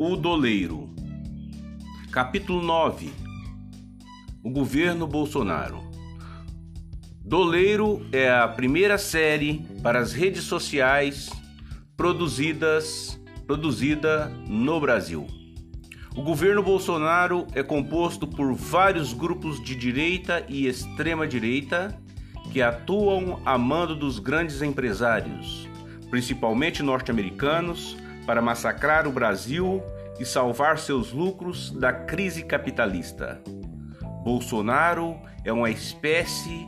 O Doleiro. Capítulo 9. O governo Bolsonaro. Doleiro é a primeira série para as redes sociais produzidas produzida no Brasil. O governo Bolsonaro é composto por vários grupos de direita e extrema direita que atuam a mando dos grandes empresários, principalmente norte-americanos, para massacrar o Brasil e salvar seus lucros da crise capitalista. Bolsonaro é uma espécie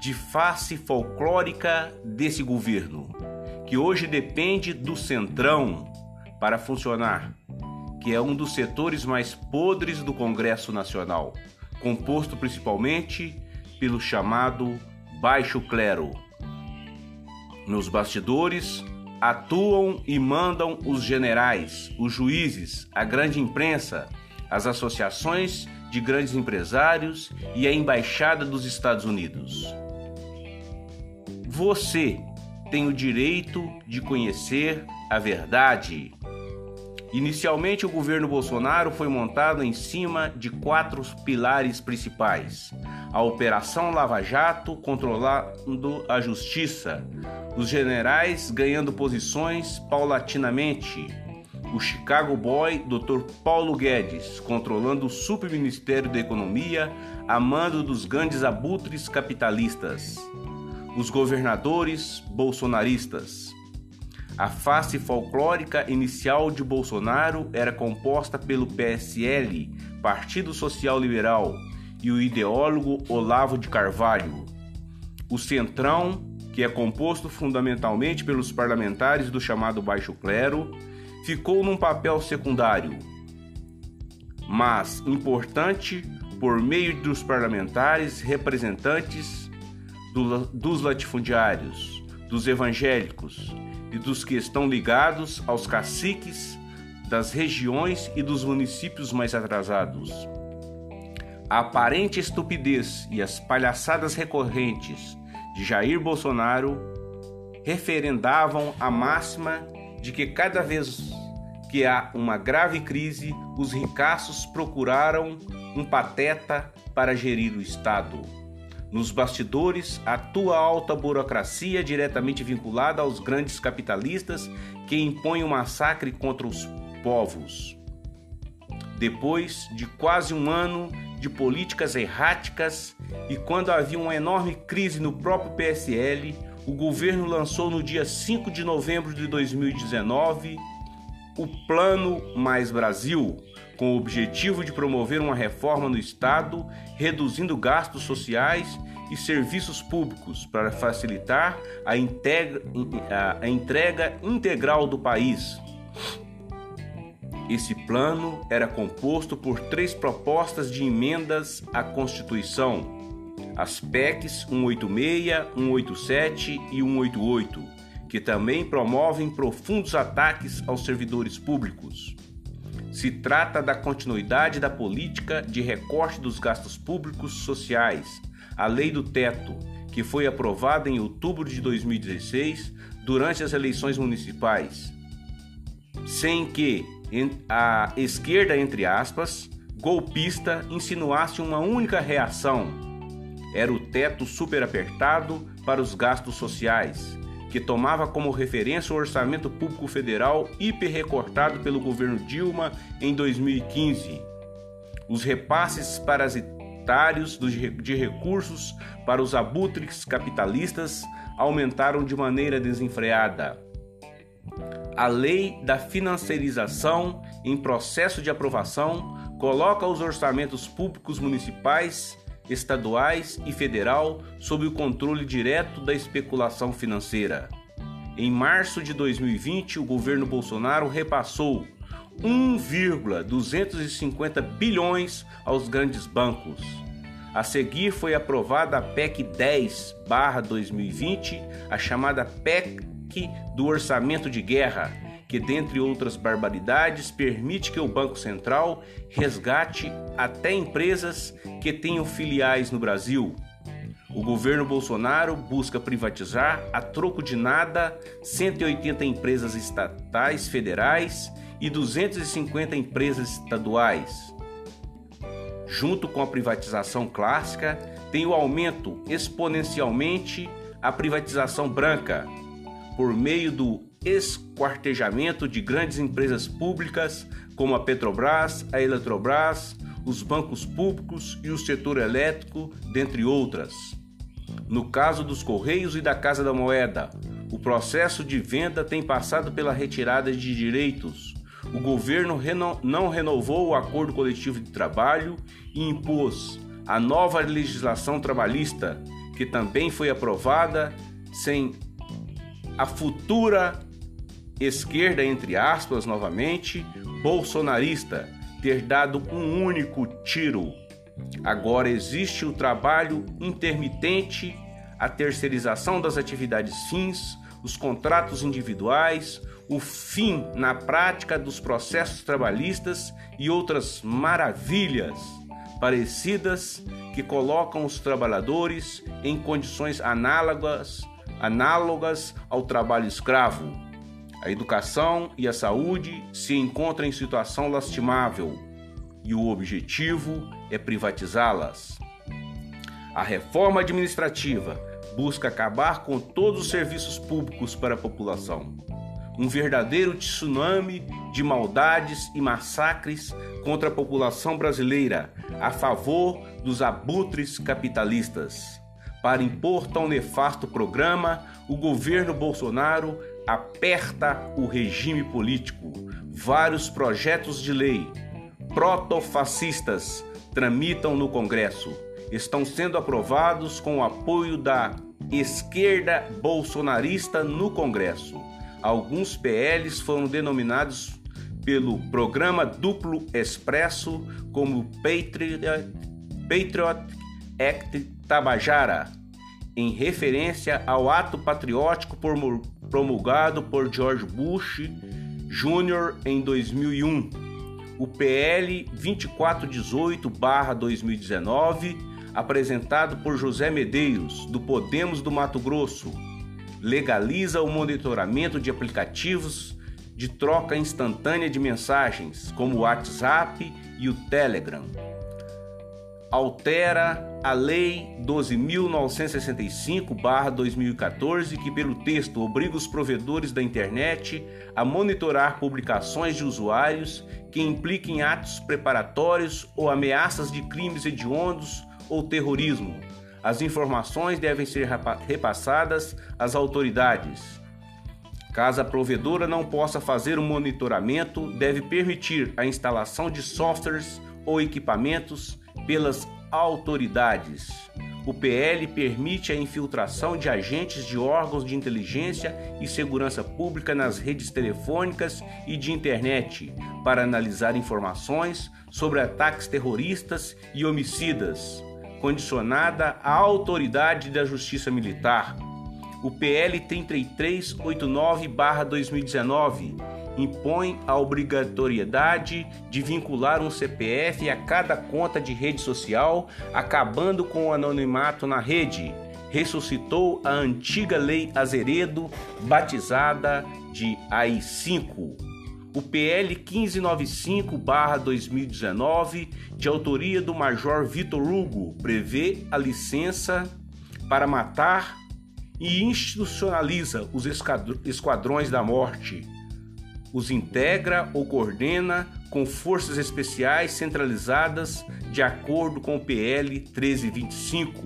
de face folclórica desse governo, que hoje depende do Centrão para funcionar, que é um dos setores mais podres do Congresso Nacional, composto principalmente pelo chamado baixo clero. Nos bastidores atuam e mandam os generais, os juízes, a grande imprensa, as associações de grandes empresários e a embaixada dos Estados Unidos. Você tem o direito de conhecer a verdade. Inicialmente, o governo Bolsonaro foi montado em cima de quatro pilares principais: a Operação Lava Jato controlando a justiça, os generais ganhando posições paulatinamente, o Chicago Boy Dr. Paulo Guedes controlando o Superministério da Economia a mando dos grandes abutres capitalistas, os governadores bolsonaristas. A face folclórica inicial de Bolsonaro era composta pelo PSL, Partido Social Liberal, e o ideólogo Olavo de Carvalho. O Centrão, que é composto fundamentalmente pelos parlamentares do chamado Baixo Clero, ficou num papel secundário, mas importante por meio dos parlamentares representantes do, dos latifundiários, dos evangélicos e dos que estão ligados aos caciques das regiões e dos municípios mais atrasados. A aparente estupidez e as palhaçadas recorrentes de Jair Bolsonaro referendavam a máxima de que cada vez que há uma grave crise, os ricaços procuraram um pateta para gerir o Estado. Nos bastidores atua a alta burocracia diretamente vinculada aos grandes capitalistas que impõem o um massacre contra os povos. Depois de quase um ano de políticas erráticas e quando havia uma enorme crise no próprio PSL, o governo lançou no dia 5 de novembro de 2019 o Plano Mais Brasil, com o objetivo de promover uma reforma no Estado, reduzindo gastos sociais e serviços públicos para facilitar a, integra, a entrega integral do país esse plano era composto por três propostas de emendas à Constituição, as PECs 186, 187 e 188, que também promovem profundos ataques aos servidores públicos. Se trata da continuidade da política de recorte dos gastos públicos sociais, a Lei do Teto, que foi aprovada em outubro de 2016 durante as eleições municipais, sem que a esquerda, entre aspas, golpista, insinuasse uma única reação. Era o teto superapertado para os gastos sociais, que tomava como referência o orçamento público federal hiperrecortado pelo governo Dilma em 2015. Os repasses parasitários de recursos para os abutres capitalistas aumentaram de maneira desenfreada a lei da financiarização em processo de aprovação coloca os orçamentos públicos municipais, estaduais e federal sob o controle direto da especulação financeira. Em março de 2020, o governo Bolsonaro repassou 1,250 bilhões aos grandes bancos. A seguir foi aprovada a PEC 10/2020, a chamada PEC do orçamento de guerra, que, dentre outras barbaridades, permite que o Banco Central resgate até empresas que tenham filiais no Brasil. O governo Bolsonaro busca privatizar, a troco de nada, 180 empresas estatais federais e 250 empresas estaduais. Junto com a privatização clássica, tem o aumento exponencialmente a privatização branca, por meio do esquartejamento de grandes empresas públicas como a Petrobras, a Eletrobras, os bancos públicos e o setor elétrico, dentre outras. No caso dos Correios e da Casa da Moeda, o processo de venda tem passado pela retirada de direitos. O governo reno não renovou o acordo coletivo de trabalho e impôs a nova legislação trabalhista, que também foi aprovada sem a futura esquerda, entre aspas, novamente, bolsonarista, ter dado um único tiro. Agora existe o trabalho intermitente, a terceirização das atividades fins, os contratos individuais, o fim na prática dos processos trabalhistas e outras maravilhas parecidas que colocam os trabalhadores em condições análogas, análogas ao trabalho escravo. A educação e a saúde se encontram em situação lastimável e o objetivo é privatizá-las. A reforma administrativa busca acabar com todos os serviços públicos para a população. Um verdadeiro tsunami de maldades e massacres contra a população brasileira a favor dos abutres capitalistas. Para impor tão nefasto programa, o governo Bolsonaro aperta o regime político. Vários projetos de lei protofascistas tramitam no Congresso. Estão sendo aprovados com o apoio da esquerda bolsonarista no Congresso. Alguns PLs foram denominados pelo programa Duplo Expresso como Patriot, Patriot Act Tabajara, em referência ao ato patriótico promulgado por George Bush Jr. em 2001. O PL 2418-2019, apresentado por José Medeiros, do Podemos do Mato Grosso, legaliza o monitoramento de aplicativos de troca instantânea de mensagens, como o WhatsApp e o Telegram. Altera a Lei 12.965-2014, que, pelo texto, obriga os provedores da internet a monitorar publicações de usuários que impliquem atos preparatórios ou ameaças de crimes hediondos ou terrorismo. As informações devem ser repassadas às autoridades. Caso a provedora não possa fazer o monitoramento, deve permitir a instalação de softwares ou equipamentos pelas autoridades. O PL permite a infiltração de agentes de órgãos de inteligência e segurança pública nas redes telefônicas e de internet para analisar informações sobre ataques terroristas e homicidas, condicionada à autoridade da Justiça Militar o PL 3389-2019 impõe a obrigatoriedade de vincular um CPF a cada conta de rede social, acabando com o anonimato na rede. Ressuscitou a antiga Lei Azeredo, batizada de AI-5. O PL 1595-2019, de autoria do Major Vitor Hugo, prevê a licença para matar e institucionaliza os esquadrões da morte. Os integra ou coordena com forças especiais centralizadas de acordo com o PL 1325.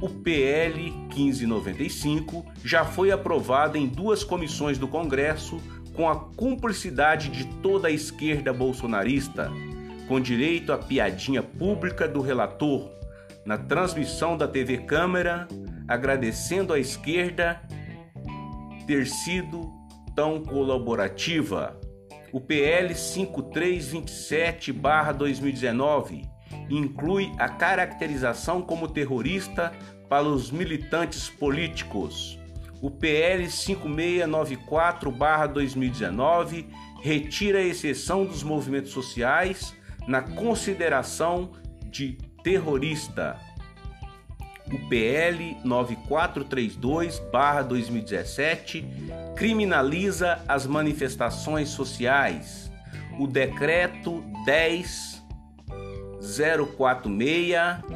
O PL 1595 já foi aprovado em duas comissões do Congresso com a cumplicidade de toda a esquerda bolsonarista, com direito à piadinha pública do relator, na transmissão da TV Câmara agradecendo à esquerda ter sido colaborativa. O PL 5327/2019 inclui a caracterização como terrorista para os militantes políticos. O PL 5694/2019 retira a exceção dos movimentos sociais na consideração de terrorista o PL 9432/2017 criminaliza as manifestações sociais. O decreto 10046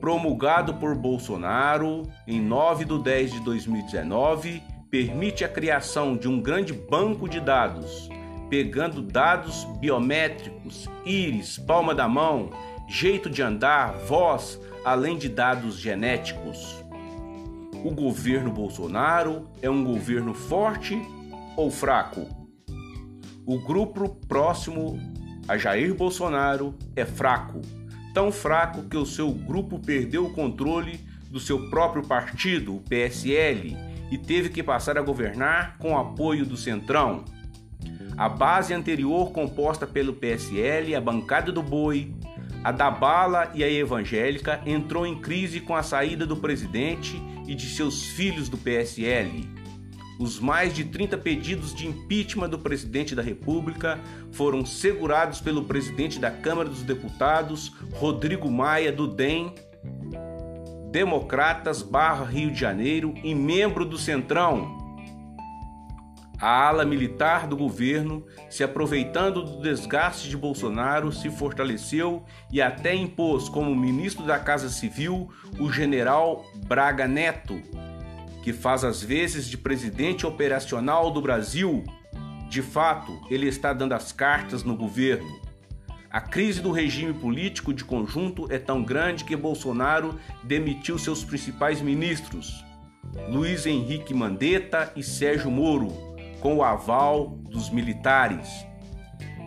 promulgado por Bolsonaro em 9 de 10 de 2019 permite a criação de um grande banco de dados, pegando dados biométricos, íris, palma da mão, jeito de andar, voz, além de dados genéticos. O governo Bolsonaro é um governo forte ou fraco? O grupo próximo a Jair Bolsonaro é fraco, tão fraco que o seu grupo perdeu o controle do seu próprio partido, o PSL, e teve que passar a governar com o apoio do Centrão. A base anterior, composta pelo PSL, a bancada do Boi, a da Bala e a Evangélica, entrou em crise com a saída do presidente e de seus filhos do PSL. Os mais de 30 pedidos de impeachment do presidente da República foram segurados pelo presidente da Câmara dos Deputados, Rodrigo Maia, do DEM, Democratas barra Rio de Janeiro e membro do Centrão. A ala militar do governo, se aproveitando do desgaste de Bolsonaro, se fortaleceu e até impôs como ministro da Casa Civil o general Braga Neto, que faz as vezes de presidente operacional do Brasil. De fato, ele está dando as cartas no governo. A crise do regime político de conjunto é tão grande que Bolsonaro demitiu seus principais ministros, Luiz Henrique Mandetta e Sérgio Moro com o aval dos militares.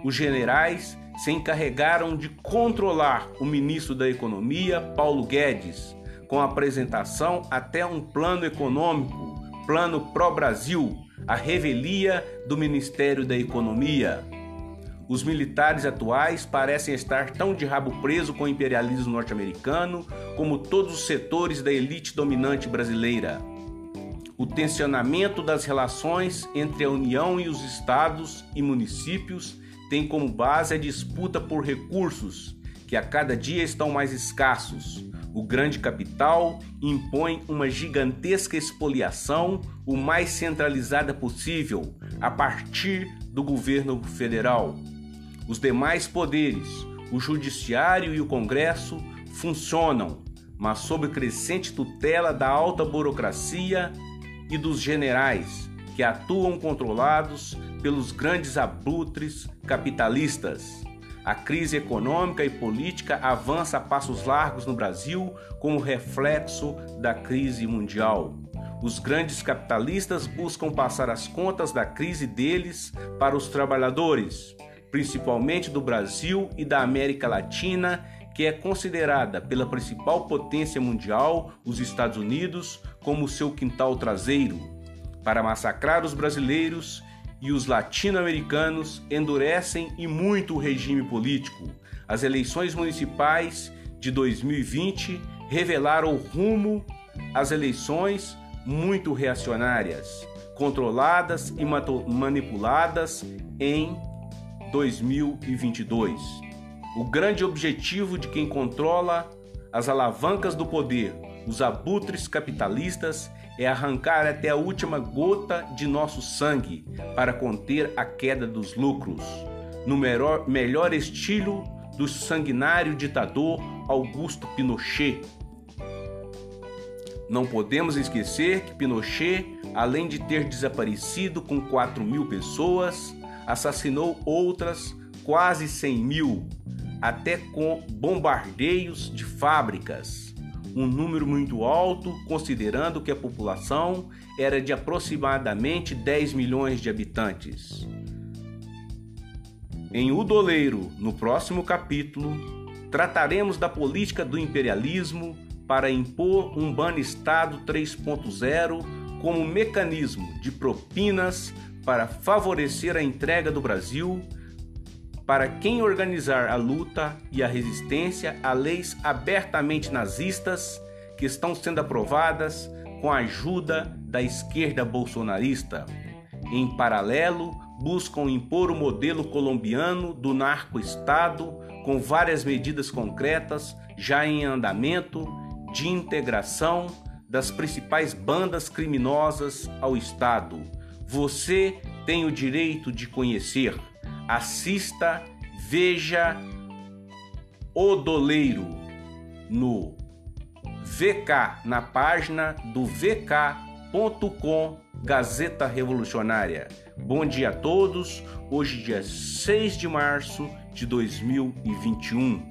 Os generais se encarregaram de controlar o ministro da Economia, Paulo Guedes, com a apresentação até um plano econômico, Plano Pró-Brasil, a revelia do Ministério da Economia. Os militares atuais parecem estar tão de rabo preso com o imperialismo norte-americano como todos os setores da elite dominante brasileira. O tensionamento das relações entre a União e os estados e municípios tem como base a disputa por recursos, que a cada dia estão mais escassos. O grande capital impõe uma gigantesca expoliação o mais centralizada possível a partir do governo federal. Os demais poderes, o judiciário e o Congresso, funcionam, mas sob crescente tutela da alta burocracia e dos generais que atuam controlados pelos grandes abutres capitalistas. A crise econômica e política avança a passos largos no Brasil como reflexo da crise mundial. Os grandes capitalistas buscam passar as contas da crise deles para os trabalhadores, principalmente do Brasil e da América Latina que é considerada pela principal potência mundial, os Estados Unidos, como seu quintal traseiro, para massacrar os brasileiros e os latino-americanos endurecem e muito o regime político. As eleições municipais de 2020 revelaram o rumo às eleições muito reacionárias, controladas e manipuladas em 2022. O grande objetivo de quem controla as alavancas do poder, os abutres capitalistas, é arrancar até a última gota de nosso sangue para conter a queda dos lucros, no melhor, melhor estilo do sanguinário ditador Augusto Pinochet. Não podemos esquecer que Pinochet, além de ter desaparecido com 4 mil pessoas, assassinou outras quase 100 mil até com bombardeios de fábricas, um número muito alto, considerando que a população era de aproximadamente 10 milhões de habitantes. Em Udoleiro, no próximo capítulo, trataremos da política do imperialismo para impor um Banestado 3.0 como mecanismo de propinas para favorecer a entrega do Brasil para quem organizar a luta e a resistência a leis abertamente nazistas que estão sendo aprovadas com a ajuda da esquerda bolsonarista. Em paralelo, buscam impor o modelo colombiano do narco-estado com várias medidas concretas já em andamento de integração das principais bandas criminosas ao Estado. Você tem o direito de conhecer. Assista, veja O Doleiro no VK, na página do vk.com Gazeta Revolucionária. Bom dia a todos. Hoje, dia 6 de março de 2021.